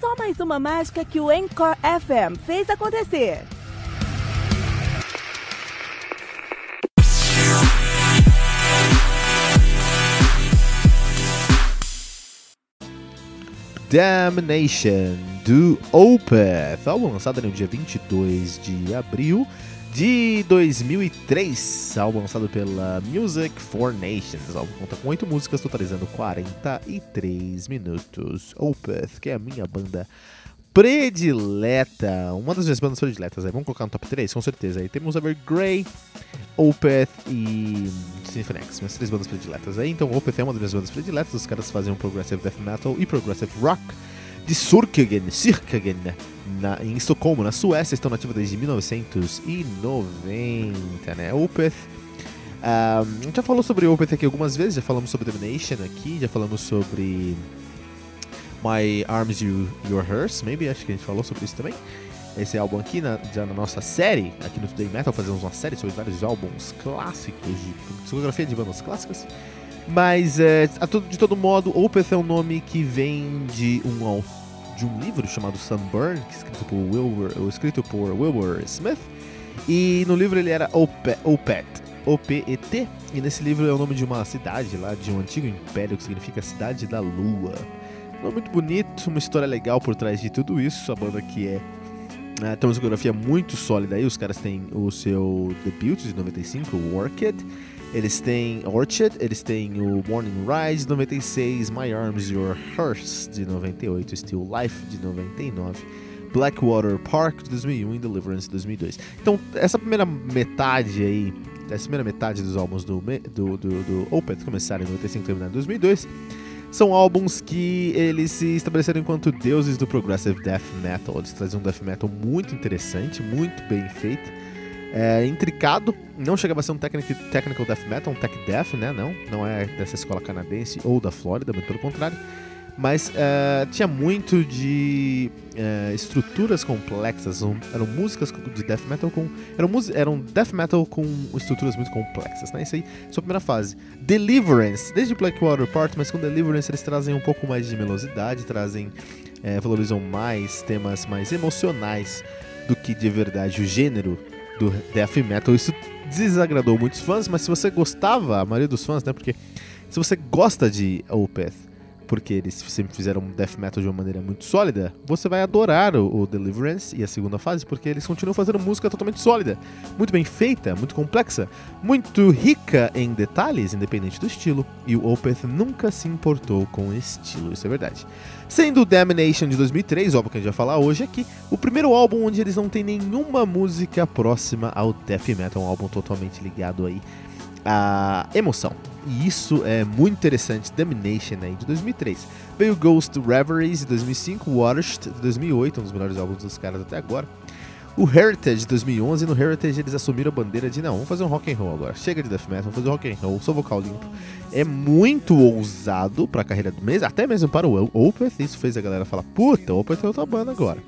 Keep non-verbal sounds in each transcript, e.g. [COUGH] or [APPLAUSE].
Só mais uma mágica que o Encore FM fez acontecer. Damnation do Opeth, álbum lançado no dia 22 de abril de 2003, álbum lançado pela Music for Nations. O álbum conta com 8 músicas, totalizando 43 minutos. Opeth, que é a minha banda predileta, uma das minhas bandas prediletas. Aí. Vamos colocar no top 3? Com certeza. Aí temos Evergrey, Opeth e Symphonix, minhas três bandas prediletas. Aí, então, Opeth é uma das minhas bandas prediletas. Os caras fazem um progressive death metal e progressive rock de Surkagen, Sirkagen, na, em Estocolmo, na Suécia. Estão nativos desde 1990, né? Opeth. A gente já falou sobre Opeth aqui algumas vezes, já falamos sobre Domination aqui, já falamos sobre My Arms You Your Hearse, maybe, acho que a gente falou sobre isso também. Esse álbum aqui, na, já na nossa série, aqui no Today Metal, fazemos uma série sobre vários álbuns clássicos, de discografia de bandas clássicas. Mas, é, de todo modo, Opeth é um nome que vem de um, de um livro chamado Sunburn, é escrito por Wilbur, escrito por Wilbur Smith. E no livro ele era Opet, Opet e nesse livro é o nome de uma cidade lá, de um antigo império que significa Cidade da Lua. É muito bonito, uma história legal por trás de tudo isso. A banda que é. Né, tem uma discografia muito sólida aí. Os caras têm o seu debut de 95, o Orchid. Eles têm Orchid, eles têm o Morning Rise de 96, My Arms Your Hearse de 98, Still Life de 99. Blackwater Park de 2001 e Deliverance de 2002. Então, essa primeira metade aí, essa primeira metade dos álbuns do, do, do, do Opeth começaram em 95 e terminaram em 2002 são álbuns que eles se estabeleceram enquanto deuses do progressive death metal. Eles trazem um death metal muito interessante, muito bem feito, é, intricado. Não chegava a ser um technical, technical death metal, um tech death, né? Não, não é dessa escola canadense ou da Flórida, muito pelo contrário mas uh, tinha muito de uh, estruturas complexas, um, eram músicas de death metal com eram, eram death metal com estruturas muito complexas, né? Isso aí, sua primeira fase. Deliverance, desde Blackwater Part, mas com Deliverance eles trazem um pouco mais de melosidade, trazem uh, valorizam mais temas mais emocionais do que de verdade o gênero do death metal. Isso desagradou muitos fãs, mas se você gostava, a maioria dos fãs, né? Porque se você gosta de Opeth porque eles sempre fizeram death metal de uma maneira muito sólida, você vai adorar o, o, Deliverance e a segunda fase, porque eles continuam fazendo música totalmente sólida, muito bem feita, muito complexa, muito rica em detalhes, independente do estilo, e o Opeth nunca se importou com o estilo, isso é verdade. Sendo o Damnation de 2003, óbvio que a gente vai falar hoje aqui, o primeiro álbum onde eles não têm nenhuma música próxima ao death metal, um álbum totalmente ligado aí à emoção. E isso é muito interessante. Domination aí, de 2003. Veio Ghost Reveries de 2005, Watched de 2008, um dos melhores álbuns dos caras até agora. O Heritage de 2011, no Heritage eles assumiram a bandeira de não, vamos fazer um rock and roll agora. Chega de death metal, vamos fazer um rock and roll, só vocal limpo. É muito ousado para a carreira do mês, até mesmo para o Opeth, isso fez a galera falar, puta, o Opeth é outra banda agora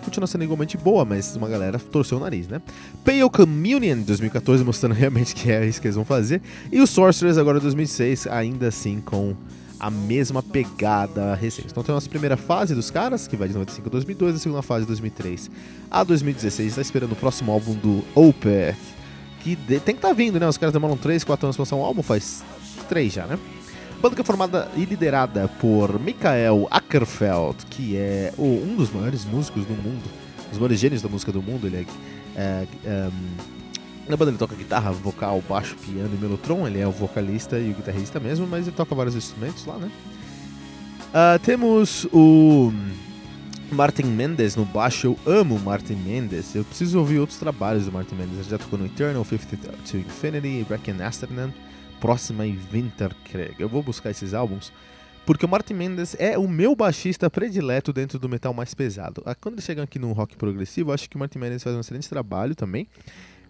continua sendo igualmente boa, mas uma galera torceu o nariz, né? Pale Communion de 2014 mostrando realmente [LAUGHS] que é isso que eles vão fazer. E o Sorcerers agora de 2006, ainda assim com a mesma pegada recente. Então tem a nossa primeira fase dos caras, que vai de 95 a 2002, a segunda fase de 2003 a 2016. Está esperando o próximo álbum do Opeth, que de, tem que estar tá vindo, né? Os caras demoram 3, 4 anos para lançar um álbum, faz 3 já, né? Banda que é formada e liderada por Michael Ackerfeld, que é o, um dos maiores músicos do mundo, os maiores gênios da música do mundo. Ele é, é, é na banda ele toca guitarra, vocal, baixo, piano e melotron. Ele é o vocalista e o guitarrista mesmo, mas ele toca vários instrumentos lá, né? Uh, temos o Martin Mendes no baixo. Eu amo Martin Mendes. Eu preciso ouvir outros trabalhos do Martin Mendes. Ele já tocou no Eternal, Fifty to Infinity, Breaking Amsterdam, Próxima e Winterkrieg. Eu vou buscar esses álbuns porque o Martin Mendes é o meu baixista predileto dentro do metal mais pesado. Ah, quando eles chegam aqui no rock progressivo, acho que o Martin Mendes faz um excelente trabalho também.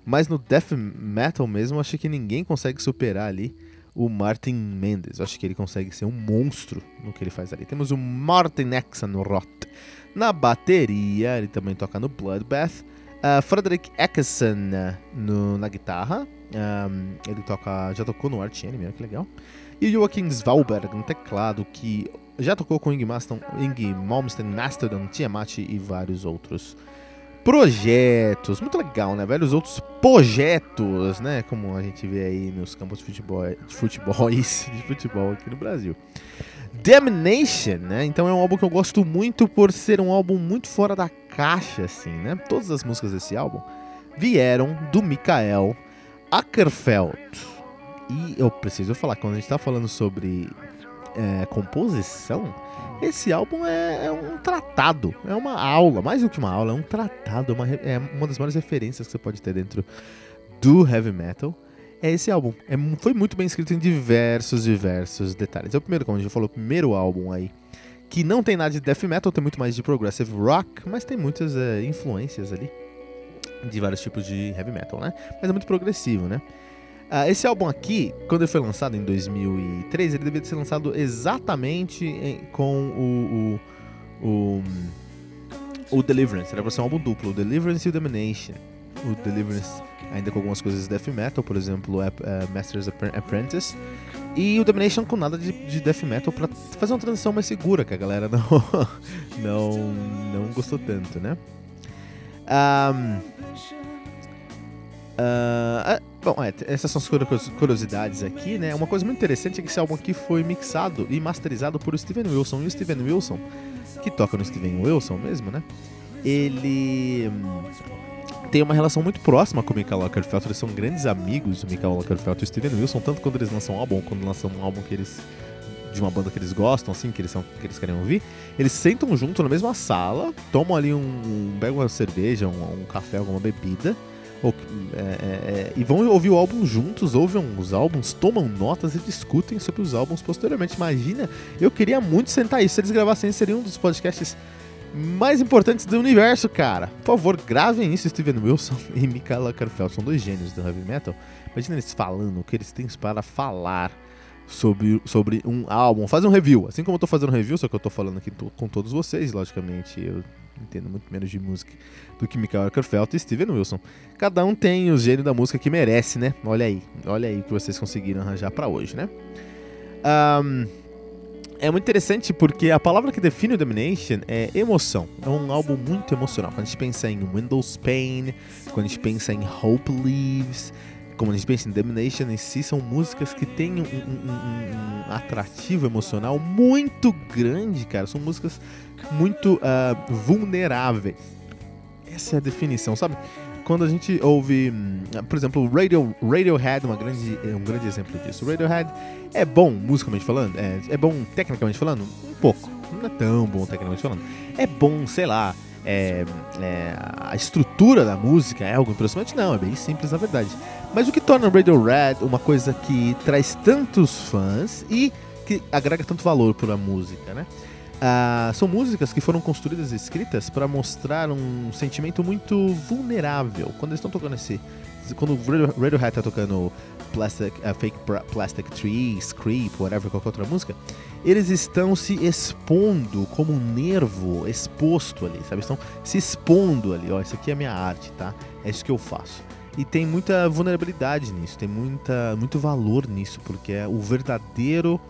Mas no death metal mesmo, acho que ninguém consegue superar ali o Martin Mendes. Acho que ele consegue ser um monstro no que ele faz ali. Temos o Martin Exenroth na bateria, ele também toca no Bloodbath. Uh, Frederick Eckson uh, no, na guitarra, um, ele toca, já tocou no Arch Enemy, que legal. E Joachim Svalberg no teclado, que já tocou com Ing, Malmsteen, Mastodon, Tiamat e vários outros projetos. Muito legal, né, velho? Os outros projetos, né? Como a gente vê aí nos campos de futebol, de futebol, [LAUGHS] de futebol aqui no Brasil. Damnation, né? Então é um álbum que eu gosto muito por ser um álbum muito fora da caixa, assim, né? Todas as músicas desse álbum vieram do Mikael Ackerfeld. E eu preciso falar, quando a gente tá falando sobre é, composição, esse álbum é, é, um tratado, é uma aula, mais do que uma aula, é um tratado, é uma, é uma das maiores referências que você pode ter dentro do heavy metal. É esse álbum. É, foi muito bem escrito em diversos, diversos detalhes. É o primeiro, como a gente falou, o primeiro álbum aí. Que não tem nada de death metal, tem muito mais de progressive rock, mas tem muitas é, influências ali de vários tipos de heavy metal, né? Mas é muito progressivo, né? Uh, esse álbum aqui, quando ele foi lançado em 2003, ele devia ser lançado exatamente em, com o, o, o, o, Deliverance. Era pra ser um álbum duplo, o Deliverance e o Domination. O Deliverance ainda com algumas coisas de death metal, por exemplo, uh, Master's Apprentice. E o Domination com nada de, de death metal pra fazer uma transição mais segura, que a galera [LAUGHS] não, não, não gostou tanto, né? Um, uh, Bom, é, essas são as curiosidades aqui, né? Uma coisa muito interessante é que esse álbum aqui foi mixado e masterizado por Steven Wilson. E o Steven Wilson, que toca no Steven Wilson mesmo, né? Ele hum, tem uma relação muito próxima com o Michael Lockerfeld. Eles são grandes amigos, o Michael Lockerfeld e o Steven Wilson, tanto quando eles lançam um álbum, quando lançam um álbum que eles de uma banda que eles gostam, assim, que eles, são, que eles querem ouvir, eles sentam junto na mesma sala, tomam ali um. um pegam uma cerveja, um, um café, alguma bebida, ou, é, é, é, e vão ouvir o álbum juntos, ouvem os álbuns, tomam notas e discutem sobre os álbuns posteriormente. Imagina, eu queria muito sentar isso. Se eles gravassem, seria um dos podcasts mais importantes do universo, cara. Por favor, gravem isso, Steven Wilson [LAUGHS] e Michael Ackerfeld. São dois gênios do heavy metal. Imagina eles falando o que eles têm para falar sobre, sobre um álbum. Fazer um review. Assim como eu tô fazendo um review, só que eu tô falando aqui com todos vocês, logicamente. Eu entendo muito menos de música do que Michael Ackerfeld e Steven Wilson. Cada um tem o gênio da música que merece, né? Olha aí, olha aí o que vocês conseguiram arranjar para hoje, né? Um, é muito interessante porque a palavra que define o Domination é emoção. É um álbum muito emocional. Quando a gente pensa em Windows Pain, quando a gente pensa em Hope Leaves, como a gente pensa em Domination em si, são músicas que têm um, um, um, um atrativo emocional muito grande, cara. São músicas muito uh, vulneráveis. Essa é a definição, sabe? Quando a gente ouve, hum, por exemplo, Radio, Radiohead, uma grande, é um grande exemplo disso. Radiohead é bom musicalmente falando, é, é bom tecnicamente falando, um pouco. Não é tão bom tecnicamente falando. É bom, sei lá, é, é, a estrutura da música é algo impressionante? Não, é bem simples na verdade. Mas o que torna Radiohead uma coisa que traz tantos fãs e que agrega tanto valor para a música, né? Ah, são músicas que foram construídas e escritas para mostrar um sentimento muito vulnerável. Quando eles estão tocando esse. Quando o Radiohead está tocando Plastic, uh, Fake Plastic Trees, Creep, whatever, qualquer outra música, eles estão se expondo como um nervo exposto ali, sabe? Estão se expondo ali, ó, isso aqui é a minha arte, tá? É isso que eu faço. E tem muita vulnerabilidade nisso, tem muita, muito valor nisso, porque é o verdadeiro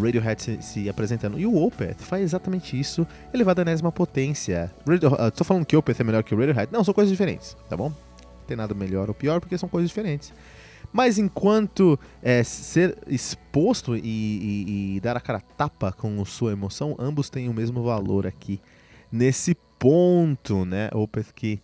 Radiohead se, se, apresentando. E o Opeth faz exatamente isso, elevado à enésima potência. Radio, uh, tô falando que o Opeth é melhor que o Radiohead? Não, são coisas diferentes, tá bom? Não tem nada melhor ou pior, porque são coisas diferentes. Mas enquanto é, ser exposto e, e, e, dar a cara tapa com sua emoção, ambos têm o mesmo valor aqui. Nesse ponto, né? Opeth que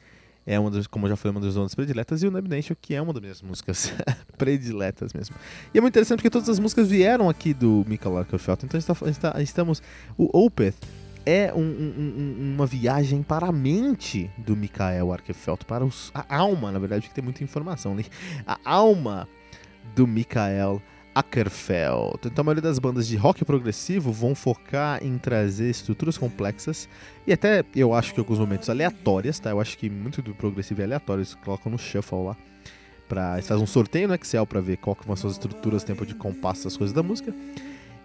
é uma das, como eu já falei, uma das bandas prediletas, e o Nation que é uma das minhas músicas [LAUGHS] prediletas mesmo. E é muito interessante porque todas as músicas vieram aqui do Michael Larkerfeld, então tá, tá, estamos... O Opeth é um, um, uma viagem para a mente do Mikael Arkefeld, para os, a alma, na verdade, que tem muita informação ali. A alma do Mikael Ackerfeld. Então a maioria das bandas de rock progressivo vão focar em trazer estruturas complexas e até eu acho que alguns momentos aleatórias, tá? Eu acho que muito do progressivo é aleatório, eles colocam no shuffle lá. Eles fazem um sorteio no Excel para ver qual que vão ser as estruturas, tempo de compasso, as coisas da música.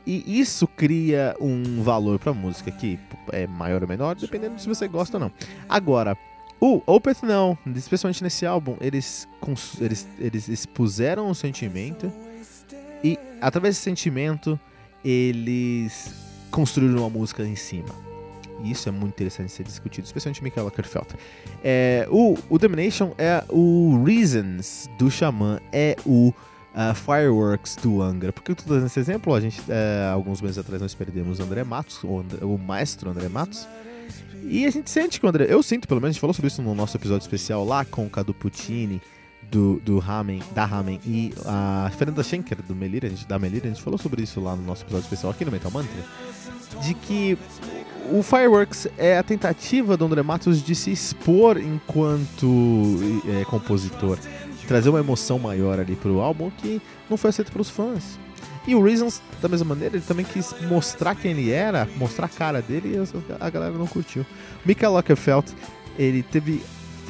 E isso cria um valor pra música que é maior ou menor, dependendo se você gosta ou não. Agora, o Opeth não, especialmente nesse álbum, eles, eles, eles expuseram o sentimento e através desse sentimento eles construíram uma música em cima. E isso é muito interessante ser discutido, especialmente Michael Ackerfeld. É, o, o Domination é o Reasons do Xamã, é o uh, Fireworks do Angra. Por que eu tô dando esse exemplo? A gente, uh, alguns meses atrás, nós perdemos o André Matos, o, André, o maestro André Matos. E a gente sente que o André. Eu sinto, pelo menos, a gente falou sobre isso no nosso episódio especial lá com o Cadu Puccini, do, do Ramen, da Ramen, e a Fernanda Schenker, do Melira, gente, da Melira, a gente falou sobre isso lá no nosso episódio especial aqui no Metal Mantra. De que o Fireworks é a tentativa do André Matos de se expor enquanto é, compositor trazer uma emoção maior ali pro álbum que não foi aceito pelos fãs. E o Reasons, da mesma maneira, ele também quis mostrar quem ele era, mostrar a cara dele e a galera não curtiu. Michael Lockerfeld, ele teve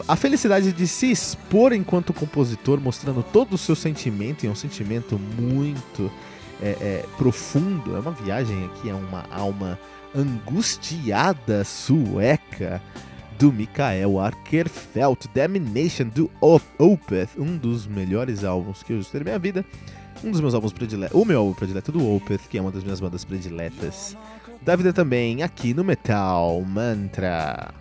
a felicidade de se expor enquanto compositor, mostrando todo o seu sentimento, e é um sentimento muito é, é, profundo. É uma viagem aqui, é uma alma angustiada sueca do Mikael Arkerfeld, Damnation do Opeth, um dos melhores álbuns que eu escutei na minha vida, um dos meus álbuns prediletos, o meu álbum predileto do Opeth, que é uma das minhas bandas prediletas da vida também, aqui no Metal Mantra.